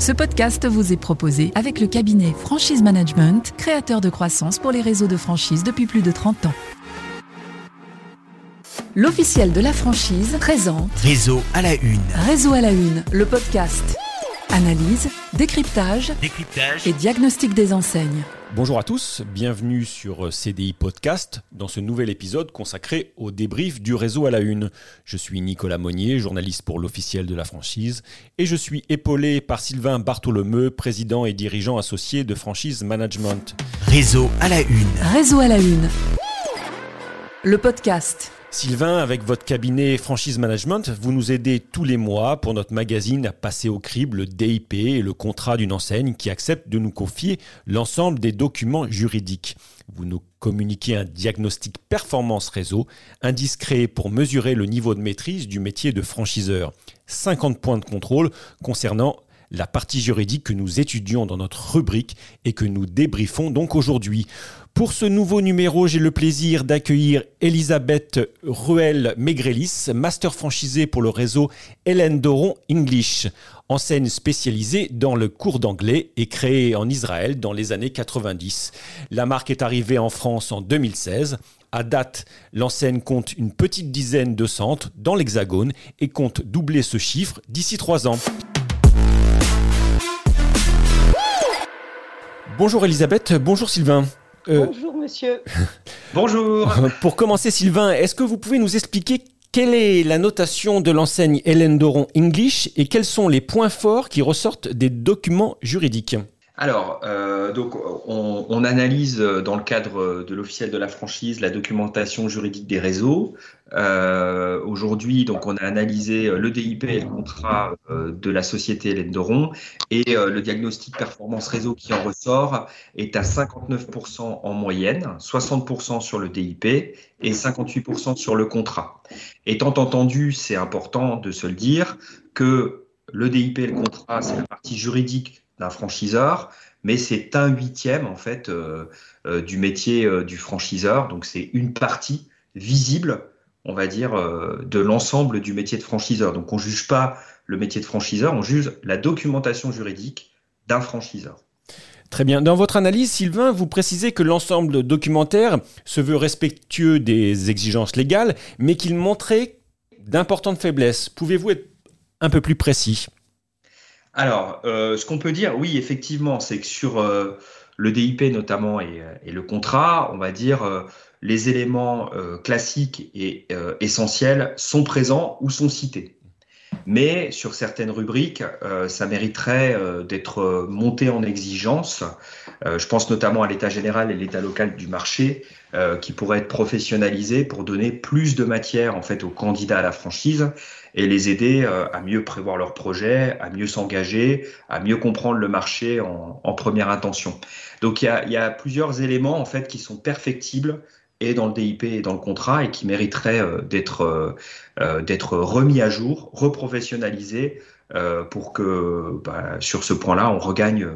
Ce podcast vous est proposé avec le cabinet Franchise Management, créateur de croissance pour les réseaux de franchise depuis plus de 30 ans. L'officiel de la franchise présente Réseau à la une. Réseau à la une, le podcast. Analyse, décryptage Décryptage. et diagnostic des enseignes. Bonjour à tous, bienvenue sur CDI Podcast dans ce nouvel épisode consacré au débrief du réseau à la une. Je suis Nicolas Monnier, journaliste pour l'officiel de la franchise, et je suis épaulé par Sylvain Bartholomeu, président et dirigeant associé de Franchise Management. Réseau à la une. Réseau à la une. Le podcast. Sylvain, avec votre cabinet Franchise Management, vous nous aidez tous les mois pour notre magazine à passer au crible le DIP et le contrat d'une enseigne qui accepte de nous confier l'ensemble des documents juridiques. Vous nous communiquez un diagnostic performance réseau, indiscret pour mesurer le niveau de maîtrise du métier de franchiseur. 50 points de contrôle concernant la partie juridique que nous étudions dans notre rubrique et que nous débriefons donc aujourd'hui. Pour ce nouveau numéro, j'ai le plaisir d'accueillir Elisabeth Ruel-Megrelis, master franchisée pour le réseau Hélène Doron English, enseigne spécialisée dans le cours d'anglais et créée en Israël dans les années 90. La marque est arrivée en France en 2016. À date, l'enseigne compte une petite dizaine de centres dans l'Hexagone et compte doubler ce chiffre d'ici trois ans. Bonjour Elisabeth, bonjour Sylvain. Euh, Bonjour monsieur. Bonjour. Pour commencer Sylvain, est-ce que vous pouvez nous expliquer quelle est la notation de l'enseigne Hélène Doron English et quels sont les points forts qui ressortent des documents juridiques? Alors, euh, donc, on, analyse dans le cadre de l'officiel de la franchise la documentation juridique des réseaux. Euh, Aujourd'hui, donc, on a analysé le DIP et le contrat euh, de la société Hélène Doron et le diagnostic performance réseau qui en ressort est à 59% en moyenne, 60% sur le DIP et 58% sur le contrat. Étant entendu, c'est important de se le dire que le DIP et le contrat, c'est la partie juridique d'un franchiseur, mais c'est un huitième en fait euh, euh, du métier euh, du franchiseur. Donc c'est une partie visible, on va dire, de l'ensemble du métier de franchiseur. Donc on juge pas le métier de franchiseur, on juge la documentation juridique d'un franchiseur. Très bien. Dans votre analyse, Sylvain, vous précisez que l'ensemble documentaire se veut respectueux des exigences légales, mais qu'il montrait d'importantes faiblesses. Pouvez-vous être un peu plus précis? Alors, euh, ce qu'on peut dire, oui, effectivement, c'est que sur euh, le DIP notamment et, et, le contrat, on va dire, euh, les éléments classiques et essentiels sont présents ou sont cités. Mais sur certaines rubriques, ça mériterait d'être monté en exigence. je pense notamment à l'état général et l'état local du marché, qui pourraient être professionnalisés pour donner plus de matière en fait aux candidats à la franchise et les aider à mieux prévoir leurs projets, à mieux s'engager, à mieux comprendre le marché en, en première intention. Donc il y, a, y, a, plusieurs éléments en fait qui sont perfectibles et dans le DIP et dans le contrat et qui mériteraient euh, d'être euh, d'être remis à jour, reprofessionnalisés euh, pour que bah, sur ce point-là, on regagne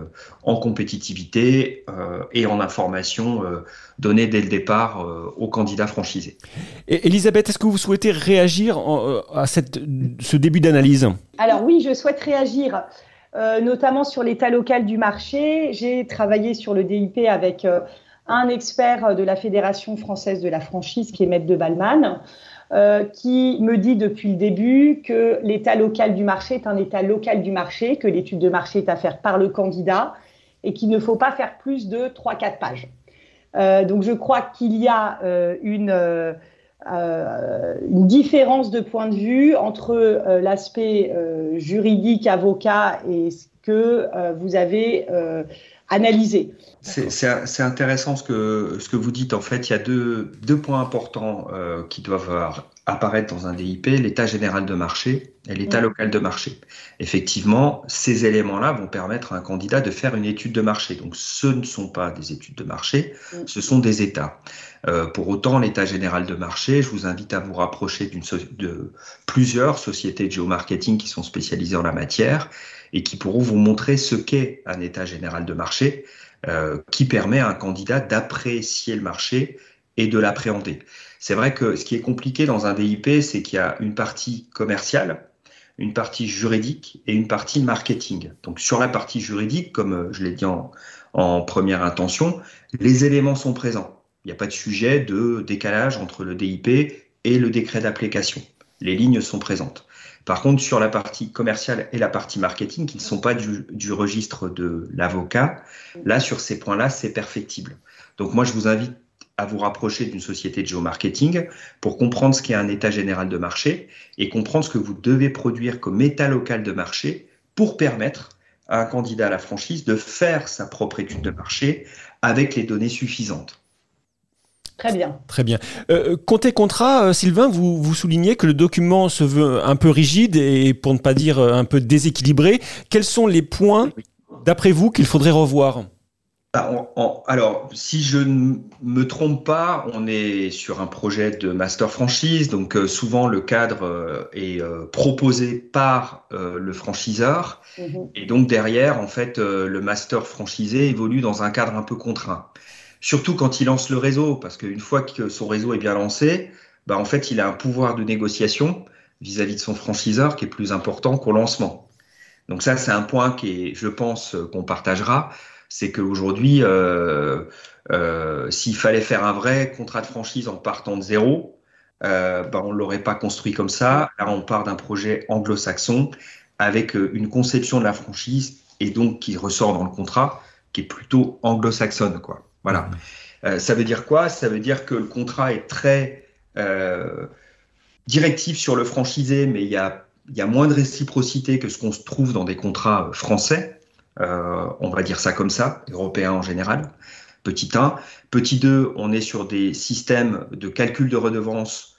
en compétitivité euh, et en information euh, donnée dès le départ aux candidats franchisés. Et Elisabeth, est-ce que vous souhaitez réagir en, à cette, ce début d'analyse? Alors oui, je souhaite réagir. notamment sur l'état local du marché. J'ai travaillé sur le DIP avec un expert de la Fédération française de la franchise qui est Maître de Balman, euh, qui me dit depuis le début que l'état local du marché est un état local du marché, que l'étude de marché est à faire par le candidat et qu'il ne faut pas faire plus de 3-4 pages. Euh, donc je crois qu'il y a euh, euh, une, différence de point de vue entre l'aspect juridique avocat et ce que vous avez analysé. C'est intéressant ce que, ce que vous dites. En fait, il y a deux, deux points importants euh, qui doivent apparaître dans un DIP, l'état général de marché et l'état local de marché. Effectivement, ces éléments-là vont permettre à un candidat de faire une étude de marché. Donc, ce ne sont pas des études de marché, ce sont des états. Euh, pour autant, l'état général de marché, je vous invite à vous rapprocher so de plusieurs sociétés de géomarketing qui sont spécialisées en la matière et qui pourront vous montrer ce qu'est un état général de marché euh, qui permet à un candidat d'apprécier le marché et de l'appréhender. C'est vrai que ce qui est compliqué dans un DIP, c'est qu'il y a une partie commerciale, une partie juridique et une partie marketing. Donc sur la partie juridique, comme euh, je l'ai dit en, première intention, les éléments sont présents. Il n'y a pas de sujet de décalage entre le DIP et le décret d'application. Les lignes sont présentes. Par contre, sur la partie commerciale et la partie marketing, qui ne sont pas du, du registre de l'avocat, là, sur ces points-là, c'est perfectible. Donc moi, je vous invite à vous rapprocher d'une société de géomarketing pour comprendre ce qu'est un état général de marché et comprendre ce que vous devez produire comme état local de marché pour permettre à un candidat à la franchise de faire sa propre étude de marché avec les données suffisantes. Très bien. Très bien. Euh, côté contrat, euh, Sylvain, vous, vous soulignez que le document se veut un peu rigide et pour ne pas dire euh, un peu déséquilibré. Quels sont les points, d'après vous, qu'il faudrait revoir? Bah, alors, si je ne me trompe pas, on est sur un projet de master franchise, donc euh, souvent le cadre euh, est euh, proposé par le franchiseur, mhm. et donc derrière, en fait, le master franchisé évolue dans un cadre un peu contraint. Surtout quand il lance le réseau, parce qu'une fois que son réseau est bien lancé, bah, en fait, il a un pouvoir de négociation vis-à-vis -vis de son franchiseur qui est plus important qu'au lancement. Donc ça, c'est un point qui est, je pense, qu'on partagera c'est qu'aujourd'hui, euh, euh, s'il fallait faire un vrai contrat de franchise en partant de zéro, euh, ben, on ne l'aurait pas construit comme ça. Là, on part d'un projet anglo-saxon avec une conception de la franchise et donc qui ressort dans le contrat qui est plutôt anglo-saxonne. Quoi. Voilà. ça veut dire quoi? Ça veut dire que le contrat est très directif sur le franchisé, mais il y a, y a moins de réciprocité que ce qu'on se trouve dans des contrats français. Euh, on va dire ça comme ça, européens en général. Petit 1. Petit 2, on est sur des systèmes de calcul de redevance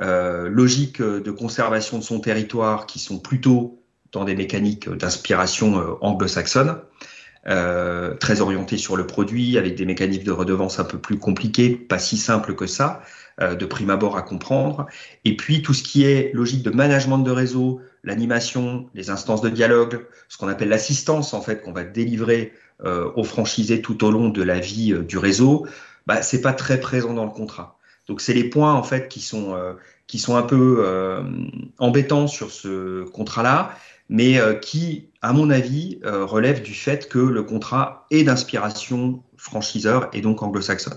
euh, logiques de conservation de son territoire qui sont plutôt dans des mécaniques d'inspiration euh, anglo-saxonne, euh, très orientés sur le produit, avec des mécanismes de redevance un peu plus compliqués, pas si simples que ça, euh, de prime abord à comprendre. Et puis tout ce qui est logique de management de réseau, l'animation, les instances de dialogue, ce qu'on appelle l'assistance en fait qu'on va délivrer euh, aux franchisés tout au long de la vie euh, du réseau, bah, c'est pas très présent dans le contrat. Donc c'est les points en fait qui sont euh, qui sont un peu euh, embêtants sur ce contrat-là, mais euh, qui, à mon avis, relèvent du fait que le contrat est d'inspiration franchiseur et donc anglo-saxonne.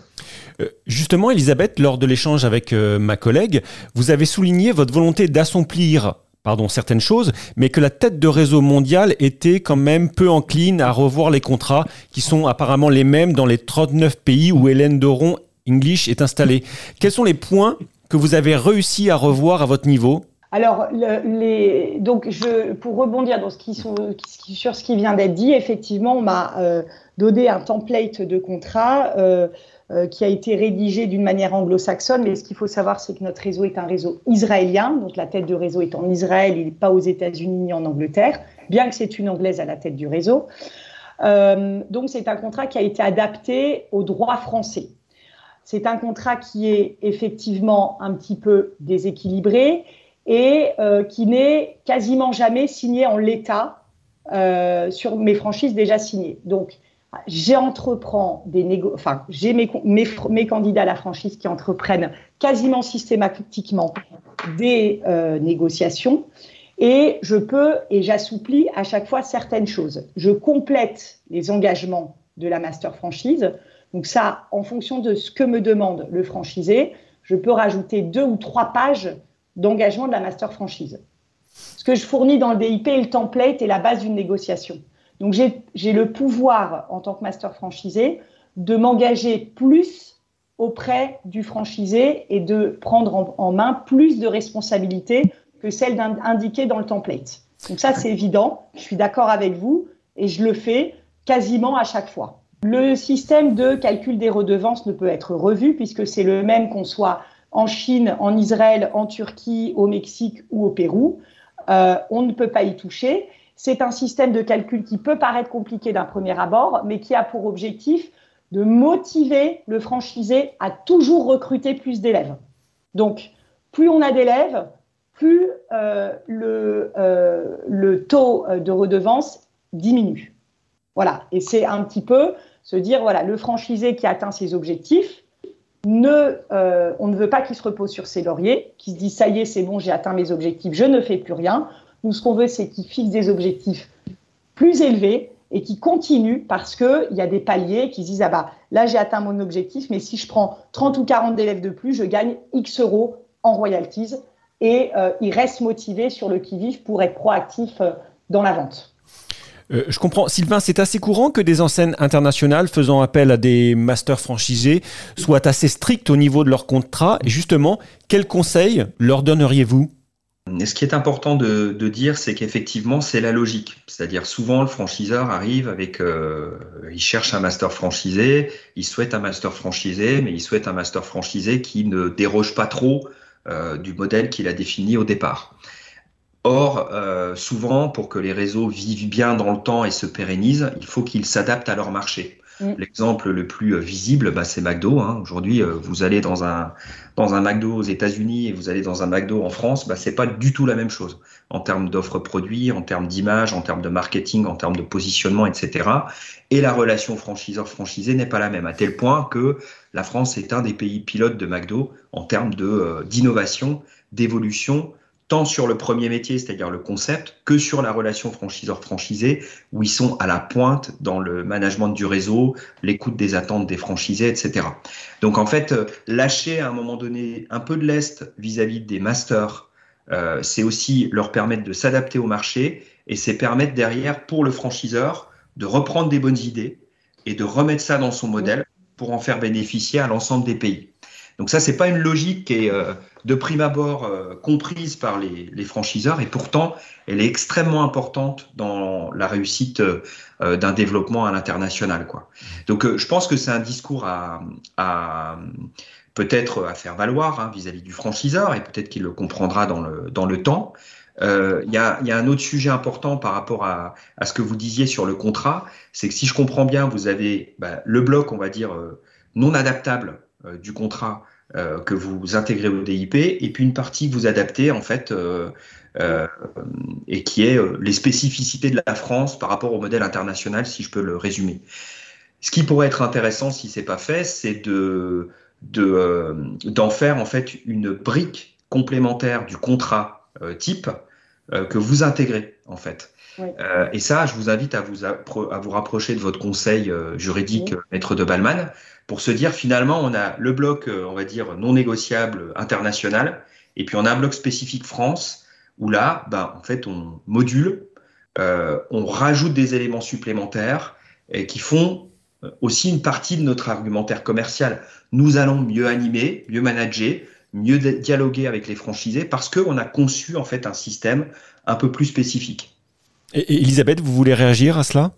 Justement, Elisabeth, lors de l'échange avec ma collègue, vous avez souligné votre volonté d'assomplir pardon, certaines choses, mais que la tête de réseau mondial était quand même peu encline à revoir les contrats qui sont apparemment les mêmes dans les 39 pays où Hélène Doron English est installée. Quels sont les points que vous avez réussi à revoir à votre niveau? Alors, donc pour rebondir sur ce qui vient d'être dit, effectivement, on m'a euh, donné un template de contrat euh, euh, qui a été rédigé d'une manière anglo-saxonne, mais ce qu'il faut savoir, c'est que notre réseau est un réseau israélien, donc la tête de réseau est en Israël, il n'est pas aux États-Unis ni en Angleterre, bien que c'est une anglaise à la tête du réseau. Donc c'est un contrat qui a été adapté au droit français. C'est un contrat qui est effectivement un petit peu déséquilibré et euh, qui n'est quasiment jamais signé en l'état euh, sur mes franchises déjà signées. Donc j'entreprends des enfin, j'ai mes, candidats à la franchise qui entreprennent quasiment systématiquement des euh, négociations et je peux et j'assouplis à chaque fois certaines choses. Je complète les engagements de la master franchise. Donc ça, en fonction de ce que me demande le franchisé, je peux rajouter deux ou trois pages d'engagement de la master franchise. Ce que je fournis dans le DIP est le template et la base d'une négociation. Donc j'ai le pouvoir en tant que master franchisé de m'engager plus auprès du franchisé et de prendre en, main plus de responsabilités que celles indiquées dans le template. Donc ça c'est évident, je suis d'accord avec vous et je le fais quasiment à chaque fois. Le système de calcul des redevances ne peut être revu puisque c'est le même qu'on soit en Chine, en Israël, en Turquie, au Mexique ou au Pérou. Euh, on ne peut pas y toucher. C'est un système de calcul qui peut paraître compliqué d'un premier abord, mais qui a pour objectif de motiver le franchisé à toujours recruter plus d'élèves. Donc, plus on a d'élèves, plus euh, le, euh, le, taux de redevance diminue. Voilà, et c'est un petit peu se dire, voilà, le franchisé qui atteint ses objectifs, ne, euh, on ne veut pas qu'il se repose sur ses lauriers, qu'il se dise, ça y est, c'est bon, j'ai atteint mes objectifs, je ne fais plus rien. Nous, ce qu'on veut, c'est qu'ils fixent des objectifs plus élevés et qui continuent parce qu'il y a des paliers qui disent, ah bah là, j'ai atteint mon objectif, mais si je prends 30 ou 40 élèves de plus, je gagne X euros en royalties et euh, ils restent motivés sur le qui-vive pour être proactifs euh, dans la vente. Euh, je comprends. Sylvain, c'est assez courant que des enseignes internationales faisant appel à des masters franchisés soient assez strictes au niveau de leur contrat. Et justement, quels conseils leur donneriez-vous? Ce qui est important de, dire, c'est qu'effectivement, c'est la logique. C'est-à-dire, souvent, le franchiseur arrive avec, euh, il cherche un master franchisé, il souhaite un master franchisé, mais il souhaite un master franchisé qui ne déroge pas trop euh, du modèle qu'il a défini au départ. Or, euh, souvent, pour que les réseaux vivent bien dans le temps et se pérennisent, il faut qu'ils s'adaptent à leur marché. Mm. L'exemple le plus euh, visible, bah, c'est McDo. Hein. Aujourd'hui, euh, vous allez dans un, dans un McDo aux États-Unis et vous allez dans un McDo en France, bah, c'est pas du tout la même chose en termes d'offres produits, en termes d'image, en termes de marketing, en termes de positionnement, etc. Et la relation franchiseur-franchisé n'est pas la même, à tel point que la France est un des pays pilotes de McDo en termes de euh, d'innovation, d'évolution tant sur le premier métier, c'est-à-dire le concept, que sur la relation franchiseur-franchisé, où ils sont à la pointe dans le management du réseau, l'écoute des attentes des franchisés, etc. Donc en fait, euh, lâcher à un moment donné un peu de lest vis-à-vis des masters, euh, c'est aussi leur permettre de s'adapter au marché et c'est permettre derrière pour le franchiseur de reprendre des bonnes idées et de remettre ça dans son modèle pour en faire bénéficier à l'ensemble des pays. Donc ça, c'est pas une logique qui est euh, de prime abord euh, comprise par les, franchiseurs et pourtant, elle est extrêmement importante dans la réussite euh, d'un développement à l'international. Donc je pense que c'est un discours à, peut-être à faire valoir hein, vis-à-vis du franchiseur et peut-être qu'il le comprendra dans le, dans le temps. Il y, a, un autre sujet important par rapport à, ce que vous disiez sur le contrat, c'est que si je comprends bien, vous avez bah, le bloc, on va dire, non adaptable du contrat euh, que vous intégrez au DIP et puis une partie que vous adaptez en fait euh, euh, et qui est les spécificités de la France par rapport au modèle international, si je peux le résumer. Ce qui pourrait être intéressant si c'est pas fait, c'est de d'en faire en fait une brique complémentaire du contrat type que vous intégrez en fait. et ça, je vous invite à vous, à vous rapprocher de votre conseil juridique, maître de Balman, pour se dire finalement on a le bloc, euh, on va dire, non négociable international, et puis on a un bloc spécifique France, où là, ben, en fait, on module, euh, on rajoute des éléments supplémentaires qui font euh, aussi une partie de notre argumentaire commercial. Nous allons mieux animer, mieux manager, mieux dialoguer avec les franchisés parce qu'on a conçu en fait un système un peu plus spécifique. Et Elisabeth, vous voulez réagir à cela?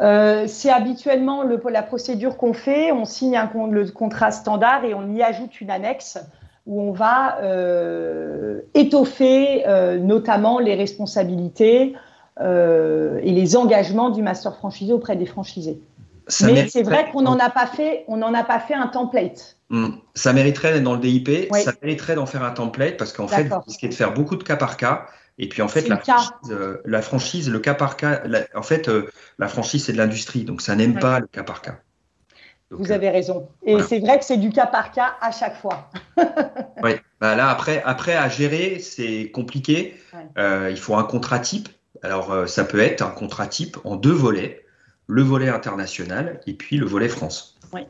Euh, c'est habituellement le, la procédure qu'on fait. On signe le contrat standard et on y ajoute une annexe où on va euh, étoffer euh, notamment les responsabilités et les engagements du master franchisé auprès des franchisés. Mais c'est vrai qu'on n'en a pas fait, on n'en a pas fait un template. Hmm. Ça mériterait dans le DIP, ça mériterait d'en faire un template parce qu'en fait, vous risquez de faire beaucoup de cas par cas. Et puis en fait, la franchise, euh, la franchise, le cas par cas, en fait, euh, la franchise, c'est de l'industrie, donc ça n'aime pas le cas par cas. Vous avez raison. Et c'est vrai que c'est du cas par cas à chaque fois. oui, bah là, après, après, à gérer, c'est compliqué. Euh, il faut un contrat type. Alors, ça peut être un contrat type en deux volets le volet international et puis le volet France. Oui.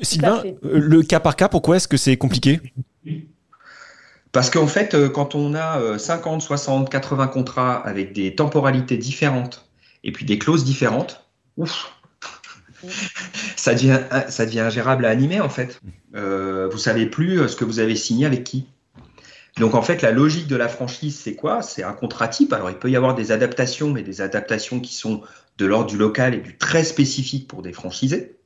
Sylvain, le cas par cas, pourquoi est-ce que c'est compliqué? Parce qu'en fait, euh, quand on a 50, 60, 80 contrats avec des temporalités différentes et puis des clauses différentes, ouf, ça devient, ça devient ingérable à animer en fait. Euh, vous savez plus euh, ce que vous avez signé avec qui. Donc en fait, la logique de la franchise, c'est quoi? C'est un contrat type. Alors il peut y avoir des adaptations, mais des adaptations qui sont de l'ordre du local et du très spécifique pour des franchisés.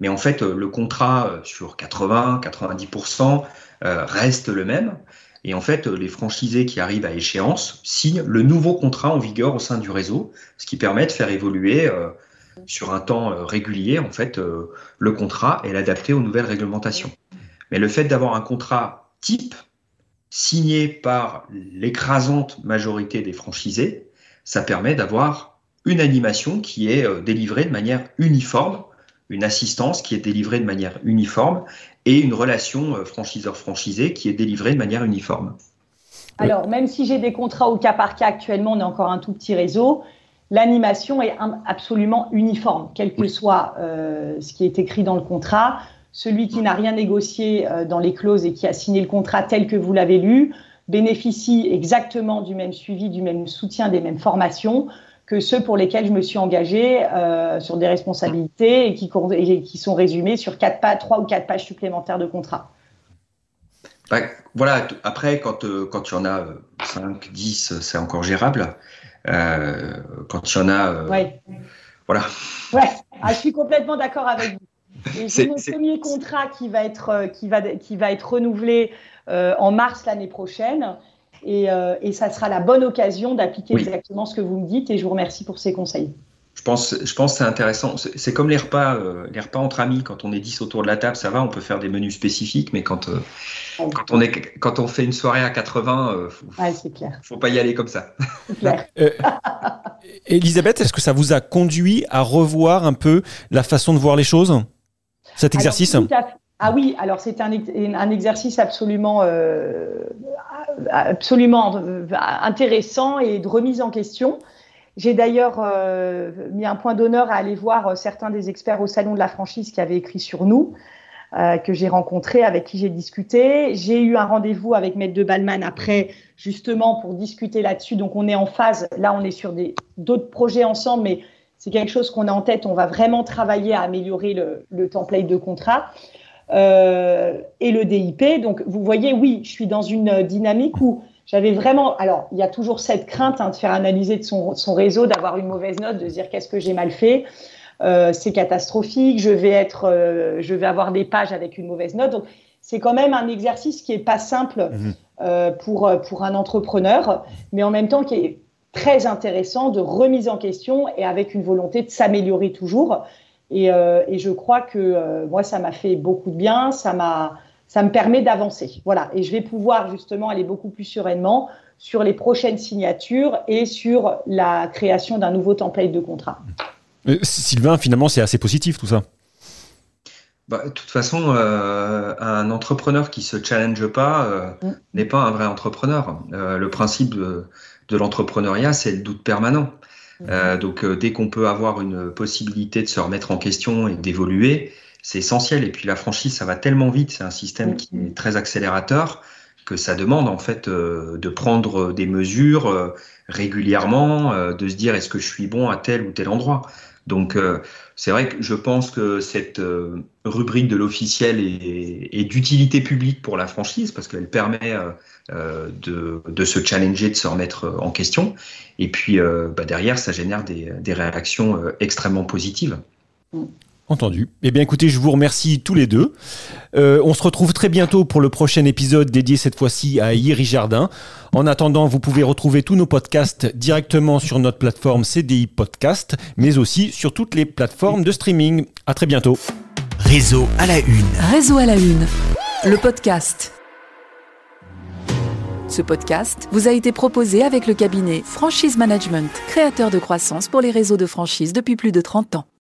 Mais en fait, le contrat sur 80, 90%, euh, reste le même. Et en fait, les franchisés qui arrivent à échéance signent le nouveau contrat en vigueur au sein du réseau, ce qui permet de faire évoluer euh, sur un temps euh, régulier en fait le contrat et l'adapter aux nouvelles réglementations. Mais le fait d'avoir un contrat type signé par l'écrasante majorité des franchisés, ça permet d'avoir une animation qui est délivrée de manière uniforme, une assistance qui est délivrée de manière uniforme et une relation euh, franchiseur-franchisé qui est délivrée de manière uniforme. Alors, même si j'ai des contrats au cas par cas actuellement, on est encore un tout petit réseau. L'animation est absolument uniforme, quel que soit euh, ce qui est écrit dans le contrat. Celui qui n'a rien négocié euh, dans les clauses et qui a signé le contrat tel que vous l'avez lu bénéficie exactement du même suivi, du même soutien, des mêmes formations que ceux pour lesquels je me suis engagée euh, sur des responsabilités et qui, et qui sont résumés sur quatre pas, trois ou quatre pages supplémentaires de contrat. Bah, voilà, après, quand, euh, quand il y en a 5, 10, c'est encore gérable. Euh, quand il y en a. Euh, ouais. Voilà. Ouais, ah, je suis complètement d'accord avec vous. C'est mon premier contrat qui va être, qui va, qui va être renouvelé en mars l'année prochaine. Et, et, ça sera la bonne occasion d'appliquer exactement ce que vous me dites. Et je vous remercie pour ces conseils. Je pense, je pense que c'est intéressant. C'est comme les repas, euh, les repas entre amis. Quand on est 10 autour de la table, ça va, on peut faire des menus spécifiques, mais quand, euh, quand, on, est, quand on fait une soirée à 80, euh, faut, faut pas y aller comme ça. Clair. Elisabeth, est-ce que ça vous a conduit à revoir un peu la façon de voir les choses, cet exercice Ah oui, alors c'est un, un, exercice absolument, absolument intéressant et de remise en question. J'ai d'ailleurs euh, mis un point d'honneur à aller voir euh, certains des experts au Salon de la franchise qui avaient écrit sur nous, euh, que j'ai rencontrés, avec qui j'ai discuté. J'ai eu un rendez-vous avec Maître de Balman après, justement, pour discuter là-dessus. Donc, on est en phase. Là, on est sur d'autres projets ensemble, mais c'est quelque chose qu'on a en tête. On va vraiment travailler à améliorer le, le template de contrat. Euh, et le DIP. Donc, vous voyez, oui, je suis dans une dynamique où j'avais vraiment. Alors, il y a toujours cette crainte hein, de faire analyser de son, son réseau, d'avoir une mauvaise note, de se dire qu'est-ce que j'ai mal fait. Euh, c'est catastrophique. Je vais être, euh, je vais avoir des pages avec une mauvaise note. Donc, c'est quand même un exercice qui est pas simple euh, pour pour un entrepreneur, mais en même temps qui est très intéressant de remise en question et avec une volonté de s'améliorer toujours. Et, euh, et, je crois que euh, moi, ça m'a fait beaucoup de bien. Ça m'a ça me permet d'avancer. Voilà, et je vais pouvoir justement aller beaucoup plus sereinement sur les prochaines signatures et sur la création d'un nouveau template de contrat. Euh, Sylvain, finalement, c'est assez positif tout ça. Bah, de toute façon, euh, un entrepreneur qui se challenge pas euh, n'est pas un vrai entrepreneur. le principe de, de l'entrepreneuriat, c'est le doute permanent. Mm. donc, dès qu'on peut avoir une possibilité de se remettre en question et d'évoluer, c'est essentiel. Et puis la franchise, ça va tellement vite, c'est un système qui est très accélérateur que ça demande en fait euh, de prendre des mesures euh, régulièrement, euh, de se dire est-ce que je suis bon à tel ou tel endroit? Donc c'est vrai que je pense que cette rubrique de l'officiel est, d'utilité publique pour la franchise parce qu'elle permet de, de, se challenger, de se remettre en question. Et puis bah, derrière, ça génère des, des réactions extrêmement positives. Mm. Entendu. Eh bien écoutez, je vous remercie tous les deux. Euh, on se retrouve très bientôt pour le prochain épisode dédié cette fois-ci à Yeri Jardin. En attendant, vous pouvez retrouver tous nos podcasts directement sur notre plateforme CDI Podcast, mais aussi sur toutes les plateformes de streaming. À très bientôt. Réseau à la une. Réseau à la une. Le podcast. Ce podcast vous a été proposé avec le cabinet Franchise Management, créateur de croissance pour les réseaux de franchise depuis plus de 30 ans.